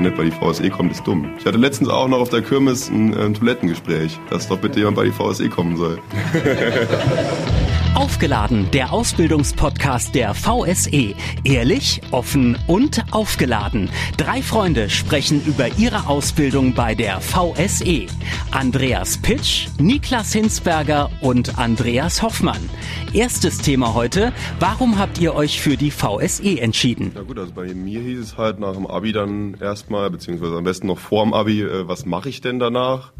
nicht bei die VSE kommt, ist dumm. Ich hatte letztens auch noch auf der Kirmes ein, ein Toilettengespräch, dass doch bitte jemand bei die VSE kommen soll. Aufgeladen, der Ausbildungspodcast der VSE. Ehrlich, offen und aufgeladen. Drei Freunde sprechen über ihre Ausbildung bei der VSE. Andreas Pitsch, Niklas Hinsberger und Andreas Hoffmann. Erstes Thema heute, warum habt ihr euch für die VSE entschieden? Na gut, also bei mir hieß es halt nach dem Abi dann erstmal, beziehungsweise am besten noch vor dem Abi, äh, was mache ich denn danach?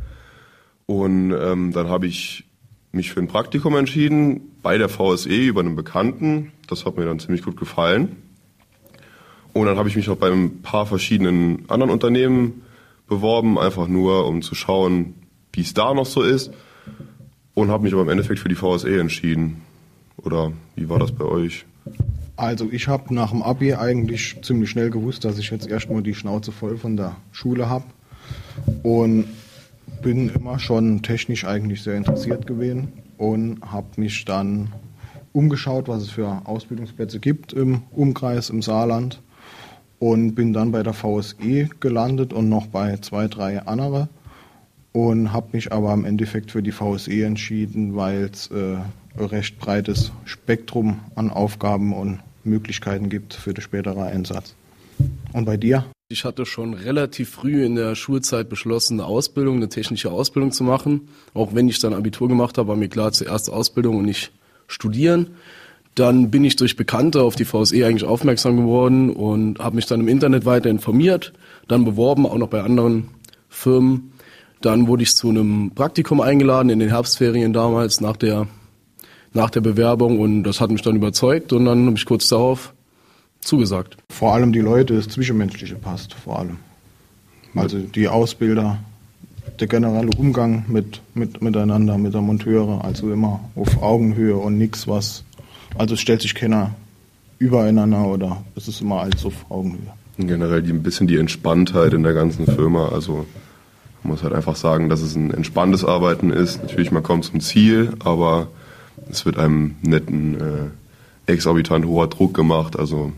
Und ähm, dann habe ich mich für ein Praktikum entschieden bei der VSE über einen Bekannten. Das hat mir dann ziemlich gut gefallen. Und dann habe ich mich noch bei ein paar verschiedenen anderen Unternehmen beworben, einfach nur um zu schauen, wie es da noch so ist. Und habe mich aber im Endeffekt für die VSE entschieden. Oder wie war das bei euch? Also ich habe nach dem Abi eigentlich ziemlich schnell gewusst, dass ich jetzt erstmal die Schnauze voll von der Schule habe. Und bin immer schon technisch eigentlich sehr interessiert gewesen und habe mich dann umgeschaut, was es für Ausbildungsplätze gibt im Umkreis, im Saarland und bin dann bei der VSE gelandet und noch bei zwei, drei andere und habe mich aber im Endeffekt für die VSE entschieden, weil es äh, ein recht breites Spektrum an Aufgaben und Möglichkeiten gibt für den späteren Einsatz. Und bei dir? Ich hatte schon relativ früh in der Schulzeit beschlossen, eine Ausbildung, eine technische Ausbildung zu machen. Auch wenn ich dann Abitur gemacht habe, war mir klar, zuerst Ausbildung und nicht studieren. Dann bin ich durch Bekannte auf die VSE eigentlich aufmerksam geworden und habe mich dann im Internet weiter informiert, dann beworben, auch noch bei anderen Firmen. Dann wurde ich zu einem Praktikum eingeladen in den Herbstferien damals nach der, nach der Bewerbung und das hat mich dann überzeugt und dann habe ich kurz darauf zugesagt. Vor allem die Leute, das Zwischenmenschliche passt, vor allem. Also die Ausbilder, der generelle Umgang mit, mit, miteinander, mit der Monteure, also immer auf Augenhöhe und nichts, was, also es stellt sich keiner übereinander oder es ist immer alles auf Augenhöhe. Und generell die, ein bisschen die Entspanntheit in der ganzen Firma, also man muss halt einfach sagen, dass es ein entspanntes Arbeiten ist. Natürlich, man kommt zum Ziel, aber es wird einem netten, äh, exorbitant hoher Druck gemacht, also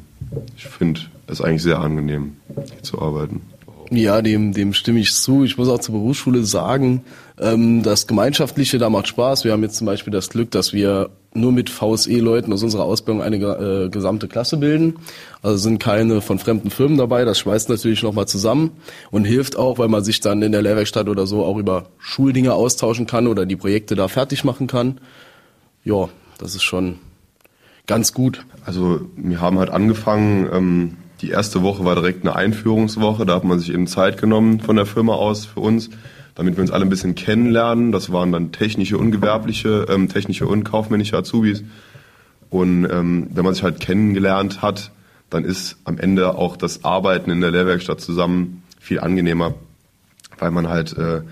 ich finde es eigentlich sehr angenehm, hier zu arbeiten. Ja, dem, dem stimme ich zu. Ich muss auch zur Berufsschule sagen, ähm, das Gemeinschaftliche, da macht Spaß. Wir haben jetzt zum Beispiel das Glück, dass wir nur mit VSE-Leuten aus unserer Ausbildung eine äh, gesamte Klasse bilden. Also sind keine von fremden Firmen dabei. Das schweißt natürlich nochmal zusammen und hilft auch, weil man sich dann in der Lehrwerkstatt oder so auch über Schuldinge austauschen kann oder die Projekte da fertig machen kann. Ja, das ist schon ganz gut. Also wir haben halt angefangen, ähm, die erste Woche war direkt eine Einführungswoche, da hat man sich eben Zeit genommen von der Firma aus für uns, damit wir uns alle ein bisschen kennenlernen. Das waren dann technische und gewerbliche, ähm, technische und kaufmännische Azubis. Und ähm, wenn man sich halt kennengelernt hat, dann ist am Ende auch das Arbeiten in der Lehrwerkstatt zusammen viel angenehmer, weil man halt äh,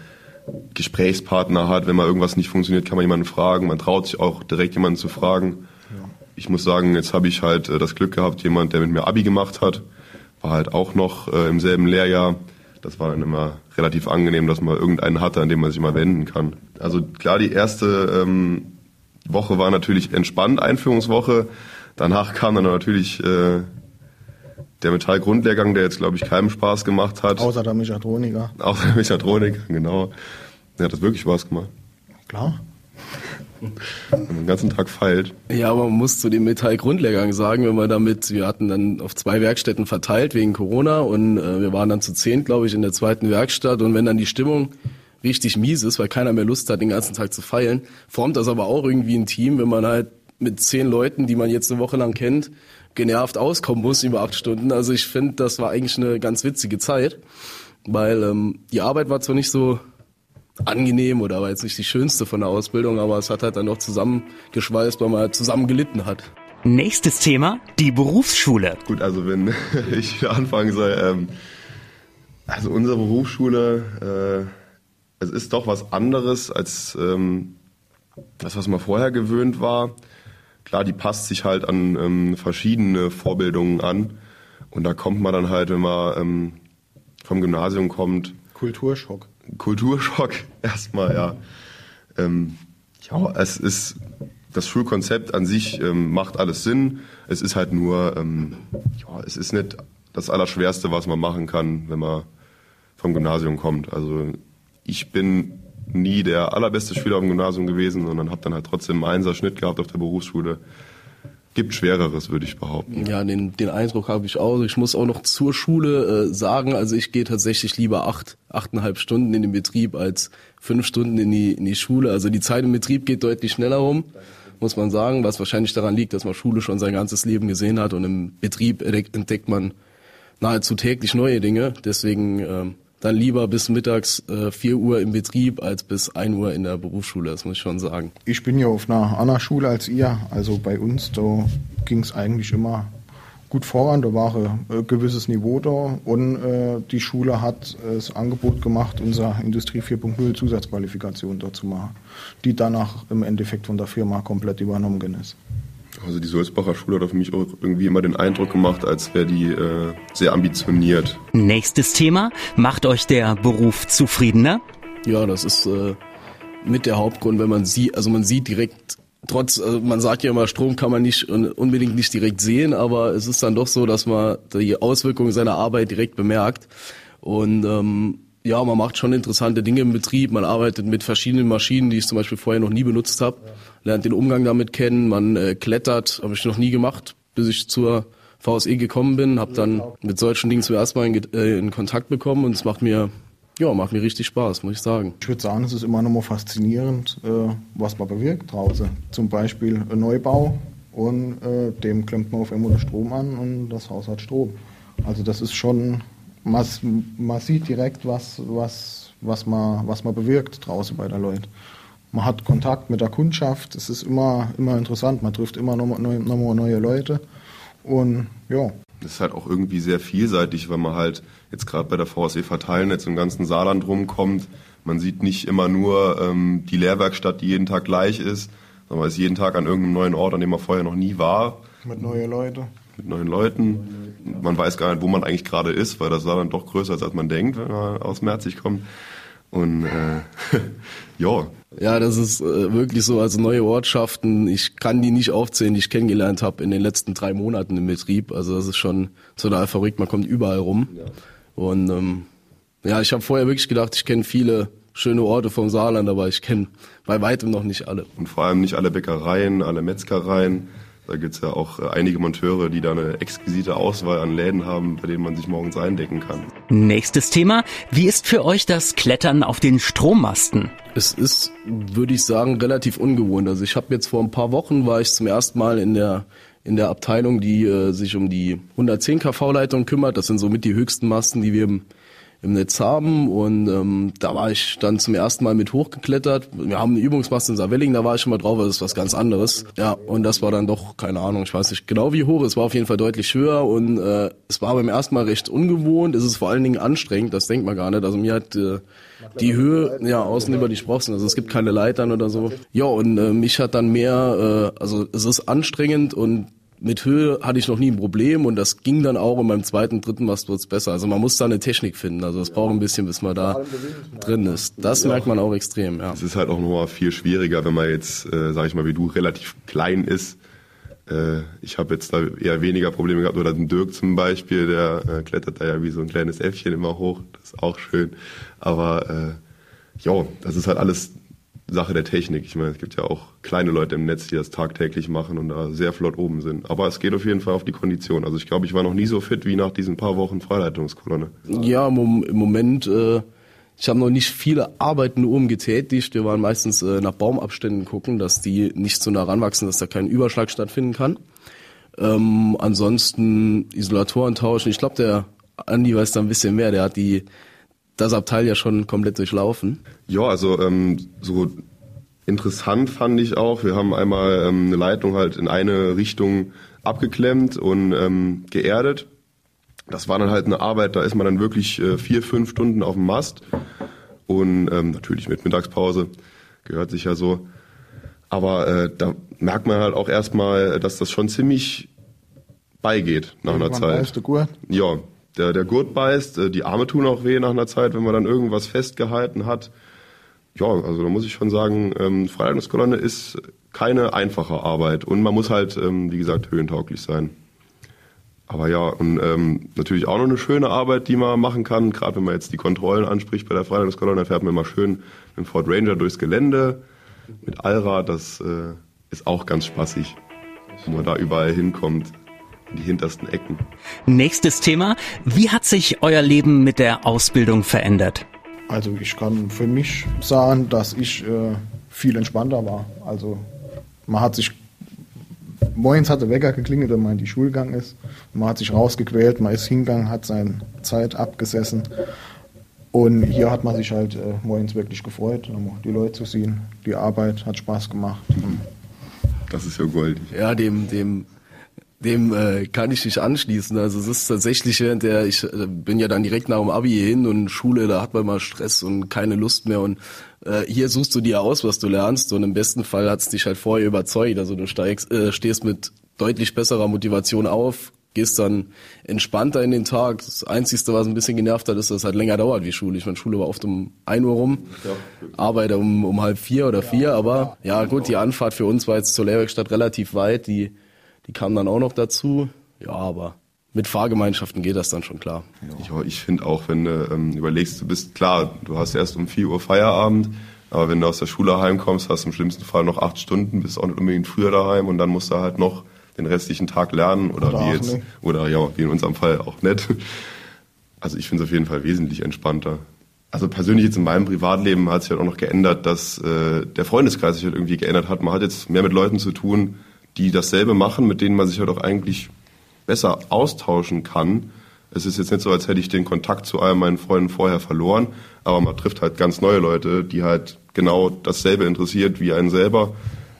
Gesprächspartner hat. Wenn mal irgendwas nicht funktioniert, kann man jemanden fragen. Man traut sich auch direkt jemanden zu fragen ich muss sagen, jetzt habe ich halt äh, das Glück gehabt, jemand, der mit mir Abi gemacht hat, war halt auch noch äh, im selben Lehrjahr. Das war dann immer relativ angenehm, dass man irgendeinen hatte, an dem man sich mal wenden kann. Also klar, die erste ähm, Woche war natürlich entspannt, Einführungswoche. Danach kam dann natürlich äh, der Metallgrundlehrgang, der jetzt, glaube ich, keinem Spaß gemacht hat. Außer der Mechatroniker. Außer der Mechatroniker, genau. Der hat das wirklich Spaß gemacht. Klar. Wenn man den ganzen Tag feilt. Ja, aber man muss zu dem Metallgrundlehrgang sagen, wenn wir damit, wir hatten dann auf zwei Werkstätten verteilt wegen Corona und äh, wir waren dann zu zehn, glaube ich, in der zweiten Werkstatt und wenn dann die Stimmung richtig mies ist, weil keiner mehr Lust hat, den ganzen Tag zu feilen, formt das aber auch irgendwie ein Team, wenn man halt mit zehn Leuten, die man jetzt eine Woche lang kennt, genervt auskommen muss über acht Stunden. Also ich finde, das war eigentlich eine ganz witzige Zeit, weil ähm, die Arbeit war zwar nicht so angenehm oder war jetzt nicht die schönste von der Ausbildung, aber es hat halt dann doch zusammengeschweißt, weil man halt zusammen gelitten hat. Nächstes Thema, die Berufsschule. Gut, also wenn ich anfangen soll, ähm, also unsere Berufsschule, äh, es ist doch was anderes als ähm, das, was man vorher gewöhnt war. Klar, die passt sich halt an ähm, verschiedene Vorbildungen an. Und da kommt man dann halt, wenn man ähm, vom Gymnasium kommt. Kulturschock. Kulturschock erstmal, ja. Ähm, ja, es ist das Schulkonzept an sich ähm, macht alles Sinn. Es ist halt nur, ähm, ja, es ist nicht das Allerschwerste, was man machen kann, wenn man vom Gymnasium kommt. Also ich bin nie der allerbeste Schüler am Gymnasium gewesen, sondern habe dann halt trotzdem einen Einser-Schnitt gehabt auf der Berufsschule. Gibt Schwereres, würde ich behaupten. Ja, den, den Eindruck habe ich auch. Ich muss auch noch zur Schule äh, sagen, also ich gehe tatsächlich lieber acht, achteinhalb Stunden in den Betrieb als fünf Stunden in die, in die Schule. Also die Zeit im Betrieb geht deutlich schneller rum, muss man sagen, was wahrscheinlich daran liegt, dass man Schule schon sein ganzes Leben gesehen hat und im Betrieb entdeckt man nahezu täglich neue Dinge. Deswegen ähm, dann lieber bis mittags äh, 4 Uhr im Betrieb als bis 1 Uhr in der Berufsschule, das muss ich schon sagen. Ich bin ja auf einer anderen Schule als ihr. Also bei uns, da ging es eigentlich immer gut voran, da war ein gewisses Niveau da und äh, die Schule hat äh, das Angebot gemacht, unsere Industrie 4.0 Zusatzqualifikation dort zu machen, die danach im Endeffekt von der Firma komplett übernommen ist. Also die Sulzbacher Schule hat auf mich auch irgendwie immer den Eindruck gemacht, als wäre die äh, sehr ambitioniert. Nächstes Thema. Macht euch der Beruf zufriedener? Ja, das ist äh, mit der Hauptgrund, wenn man sieht, also man sieht direkt, trotz, also man sagt ja immer, Strom kann man nicht unbedingt nicht direkt sehen, aber es ist dann doch so, dass man die Auswirkungen seiner Arbeit direkt bemerkt. Und ähm, ja, man macht schon interessante Dinge im Betrieb. Man arbeitet mit verschiedenen Maschinen, die ich zum Beispiel vorher noch nie benutzt habe. Lernt den Umgang damit kennen. Man äh, klettert, habe ich noch nie gemacht, bis ich zur VSE gekommen bin. Habe dann mit solchen Dingen zuerst mal in, äh, in Kontakt bekommen und es macht mir ja, macht mir richtig Spaß, muss ich sagen. Ich würde sagen, es ist immer noch mal faszinierend, äh, was man bewirkt draußen. Zum Beispiel ein Neubau und äh, dem klemmt man auf einmal Strom an und das Haus hat Strom. Also das ist schon man, man sieht direkt, was, was, was, man, was man bewirkt draußen bei der Leute. Man hat Kontakt mit der Kundschaft, es ist immer, immer interessant, man trifft immer noch, noch, noch neue Leute und ja. Das ist halt auch irgendwie sehr vielseitig, weil man halt jetzt gerade bei der VSE Verteilnetz im ganzen Saarland rumkommt. Man sieht nicht immer nur ähm, die Lehrwerkstatt, die jeden Tag gleich ist, sondern man ist jeden Tag an irgendeinem neuen Ort, an dem man vorher noch nie war. Mit neuen Leuten mit neuen Leuten. Man weiß gar nicht, wo man eigentlich gerade ist, weil das war dann doch größer, als man denkt, wenn man aus Merzig kommt. Und äh, ja. Ja, das ist äh, wirklich so. Also neue Ortschaften, ich kann die nicht aufzählen, die ich kennengelernt habe in den letzten drei Monaten im Betrieb. Also das ist schon total verrückt. Man kommt überall rum. Ja. Und ähm, ja, ich habe vorher wirklich gedacht, ich kenne viele schöne Orte vom Saarland, aber ich kenne bei weitem noch nicht alle. Und vor allem nicht alle Bäckereien, alle Metzgereien. Da gibt es ja auch äh, einige Monteure, die da eine exquisite Auswahl an Läden haben, bei denen man sich morgens eindecken kann. Nächstes Thema. Wie ist für euch das Klettern auf den Strommasten? Es ist, würde ich sagen, relativ ungewohnt. Also ich habe jetzt vor ein paar Wochen war ich zum ersten Mal in der in der Abteilung, die äh, sich um die 110 kV-Leitung kümmert. Das sind somit die höchsten Masten, die wir im im Netz haben und ähm, da war ich dann zum ersten Mal mit hochgeklettert. Wir haben eine Übungsmasse in Saarwelling, da war ich schon mal drauf, das ist was ganz anderes. Ja, und das war dann doch, keine Ahnung, ich weiß nicht genau wie hoch, es war auf jeden Fall deutlich höher und äh, es war beim ersten Mal recht ungewohnt, es ist vor allen Dingen anstrengend, das denkt man gar nicht. Also mir hat äh, die Höhe, ja, außen über die Sprossen, also es gibt keine Leitern oder so. Ja, und äh, mich hat dann mehr, äh, also es ist anstrengend und mit Höhe hatte ich noch nie ein Problem und das ging dann auch in meinem zweiten, dritten Mast wird's besser. Also man muss da eine Technik finden. Also es braucht ein bisschen, bis man da drin ist. Das merkt man auch extrem, ja. Es ist halt auch nochmal viel schwieriger, wenn man jetzt, äh, sag ich mal, wie du, relativ klein ist. Äh, ich habe jetzt da eher weniger Probleme gehabt. Oder ein Dirk zum Beispiel, der äh, klettert da ja wie so ein kleines Äffchen immer hoch. Das ist auch schön. Aber äh, ja, das ist halt alles Sache der Technik. Ich meine, es gibt ja auch kleine Leute im Netz, die das tagtäglich machen und da sehr flott oben sind. Aber es geht auf jeden Fall auf die Kondition. Also ich glaube, ich war noch nie so fit wie nach diesen paar Wochen Freileitungskolonne. Ja, im Moment, äh, ich habe noch nicht viele Arbeiten oben getätigt. Wir waren meistens äh, nach Baumabständen gucken, dass die nicht so nah ranwachsen, dass da kein Überschlag stattfinden kann. Ähm, ansonsten Isolatoren tauschen. Ich glaube, der Andi weiß da ein bisschen mehr. Der hat die das Abteil ja schon komplett durchlaufen. Ja, also ähm, so interessant fand ich auch. Wir haben einmal ähm, eine Leitung halt in eine Richtung abgeklemmt und ähm, geerdet. Das war dann halt eine Arbeit, da ist man dann wirklich äh, vier, fünf Stunden auf dem Mast und ähm, natürlich mit Mittagspause, gehört sich ja so. Aber äh, da merkt man halt auch erstmal, dass das schon ziemlich beigeht nach einer Zeit. Ja, der, der Gurt beißt, äh, die Arme tun auch weh nach einer Zeit, wenn man dann irgendwas festgehalten hat. Ja, also da muss ich schon sagen, ähm, Freileitungskolonne ist keine einfache Arbeit und man muss halt, ähm, wie gesagt, höhentauglich sein. Aber ja, und ähm, natürlich auch noch eine schöne Arbeit, die man machen kann. Gerade wenn man jetzt die Kontrollen anspricht bei der Freilandeskolonne, dann fährt man immer schön mit dem Ford Ranger durchs Gelände mit Allrad. Das äh, ist auch ganz spaßig, wo man da überall hinkommt, in die hintersten Ecken. Nächstes Thema. Wie hat sich euer Leben mit der Ausbildung verändert? Also ich kann für mich sagen, dass ich äh, viel entspannter war. Also man hat sich morgens hat der Wecker geklingelt, wenn man in die Schule gegangen ist. Man hat sich rausgequält, man ist hingegangen, hat seine Zeit abgesessen. Und hier hat man sich halt äh, morgens wirklich gefreut, die Leute zu sehen. Die Arbeit hat Spaß gemacht. Das ist ja goldig. Ja, dem, dem, dem äh, kann ich dich anschließen. Also es ist tatsächlich, der ich äh, bin ja dann direkt nach dem Abi hin und Schule, da hat man mal Stress und keine Lust mehr und äh, hier suchst du dir aus, was du lernst und im besten Fall hat's dich halt vorher überzeugt. Also du steigst, äh, stehst mit deutlich besserer Motivation auf, gehst dann entspannter in den Tag. Das Einzige, was ein bisschen genervt hat, ist, dass es halt länger dauert wie Schule. Ich meine, Schule war oft um ein Uhr rum, ja. arbeite um, um halb vier oder vier, ja, aber ja gut, die Anfahrt für uns war jetzt zur Lehrwerkstatt relativ weit, die, die kam dann auch noch dazu. Ja, aber mit Fahrgemeinschaften geht das dann schon klar. Ja, ich finde auch, wenn du ähm, überlegst, du bist klar, du hast erst um 4 Uhr Feierabend, aber wenn du aus der Schule heimkommst, hast du im schlimmsten Fall noch acht Stunden, bist auch nicht unbedingt früher daheim und dann musst du halt noch den restlichen Tag lernen oder, oder wie jetzt, nicht. oder ja, wie in unserem Fall auch nicht. Also ich finde es auf jeden Fall wesentlich entspannter. Also persönlich jetzt in meinem Privatleben hat sich halt auch noch geändert, dass äh, der Freundeskreis sich halt irgendwie geändert hat. Man hat jetzt mehr mit Leuten zu tun, die dasselbe machen, mit denen man sich halt auch eigentlich besser austauschen kann. Es ist jetzt nicht so, als hätte ich den Kontakt zu all meinen Freunden vorher verloren, aber man trifft halt ganz neue Leute, die halt genau dasselbe interessiert wie einen selber.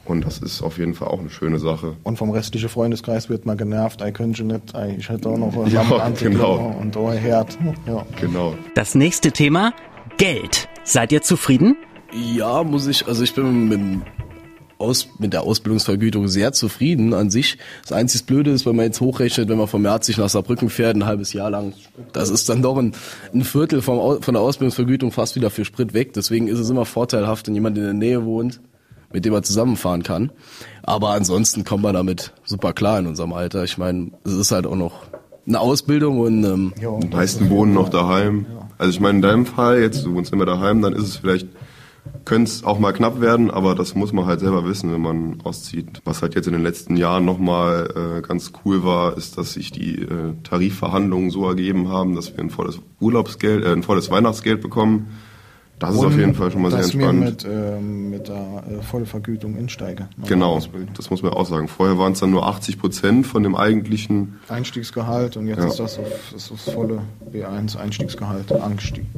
Und das ist auf jeden Fall auch eine schöne Sache. Und vom restlichen Freundeskreis wird man genervt, ich könnte nicht, ich hätte auch noch ja, genau. und da Herd. Ja. Genau. Das nächste Thema, Geld. Seid ihr zufrieden? Ja, muss ich, also ich bin mit aus, mit der Ausbildungsvergütung sehr zufrieden an sich. Das einzige Blöde ist, wenn man jetzt hochrechnet, wenn man vom Merzig nach Saarbrücken fährt, ein halbes Jahr lang, das ist dann doch ein, ein Viertel vom, von der Ausbildungsvergütung fast wieder für Sprit weg. Deswegen ist es immer vorteilhaft, wenn jemand in der Nähe wohnt, mit dem man zusammenfahren kann. Aber ansonsten kommt man damit super klar in unserem Alter. Ich meine, es ist halt auch noch eine Ausbildung und ähm, die meisten wohnen noch daheim. Also ich meine, in deinem Fall, jetzt du wohnst immer daheim, dann ist es vielleicht könnte es auch mal knapp werden, aber das muss man halt selber wissen, wenn man auszieht. Was halt jetzt in den letzten Jahren nochmal äh, ganz cool war, ist, dass sich die äh, Tarifverhandlungen so ergeben haben, dass wir ein volles Urlaubsgeld, äh, ein volles Weihnachtsgeld bekommen das ist auf jeden Fall schon mal sehr entspannt. Mit, äh, mit der äh, Vollvergütung insteige. Genau, das muss man auch sagen. Vorher waren es dann nur 80 Prozent von dem eigentlichen Einstiegsgehalt und jetzt ja. ist das auf, ist das volle B1 Einstiegsgehalt angestiegen.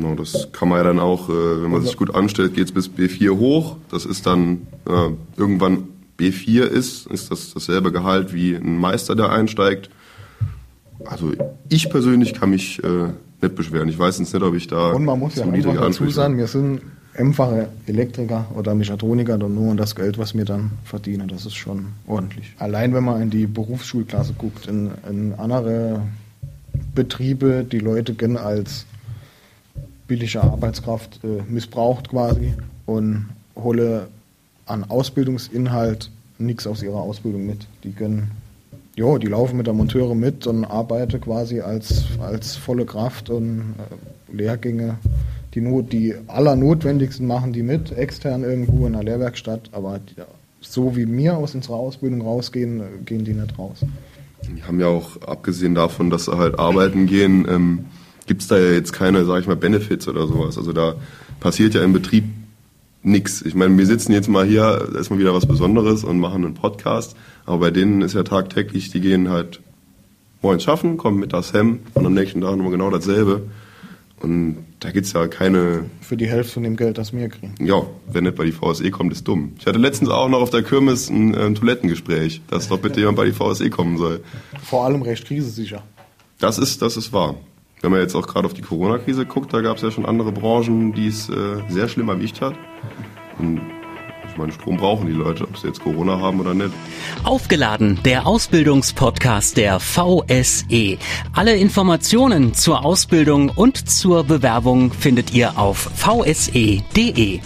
Genau, das kann man ja dann auch, äh, wenn man sich gut anstellt, geht es bis B4 hoch. Das ist dann äh, irgendwann B4 ist, ist das dasselbe Gehalt wie ein Meister, der einsteigt. Also ich persönlich kann mich äh, nicht beschweren. Ich weiß jetzt nicht, ob ich da Und man muss ja einfach dazu sagen, wir sind einfache Elektriker oder Mechatroniker und nur das Geld, was wir dann verdienen, das ist schon ordentlich. Allein wenn man in die Berufsschulklasse guckt, in, in andere Betriebe, die Leute gehen als billige Arbeitskraft äh, missbraucht quasi und hole an Ausbildungsinhalt nichts aus ihrer Ausbildung mit. Die können ja, die laufen mit der Monteure mit und arbeiten quasi als, als volle Kraft und äh, Lehrgänge. Die, Not, die allernotwendigsten machen die mit, extern irgendwo in der Lehrwerkstatt, aber die, so wie wir aus unserer Ausbildung rausgehen, äh, gehen die nicht raus. Die haben ja auch, abgesehen davon, dass sie halt arbeiten gehen, ähm, gibt es da ja jetzt keine, sag ich mal, Benefits oder sowas. Also da passiert ja im Betrieb nichts. Ich meine, wir sitzen jetzt mal hier, da ist mal wieder was Besonderes und machen einen Podcast. Aber bei denen ist ja tagtäglich, die gehen halt morgens schaffen, kommen mittags hem und am nächsten Tag nochmal genau dasselbe. Und da gibt's ja keine. Für die Hälfte von dem Geld, das wir kriegen. Ja, wenn nicht bei die VSE kommt, ist dumm. Ich hatte letztens auch noch auf der Kirmes ein, ein Toilettengespräch, dass doch bitte jemand bei die VSE kommen soll. Vor allem recht krisesicher. Das ist, das ist wahr. Wenn man jetzt auch gerade auf die Corona-Krise guckt, da gab es ja schon andere Branchen, die es äh, sehr schlimm erwischt hat. Und ich meine, Strom brauchen die Leute, ob sie jetzt Corona haben oder nicht. Aufgeladen, der Ausbildungspodcast der VSE. Alle Informationen zur Ausbildung und zur Bewerbung findet ihr auf vse.de.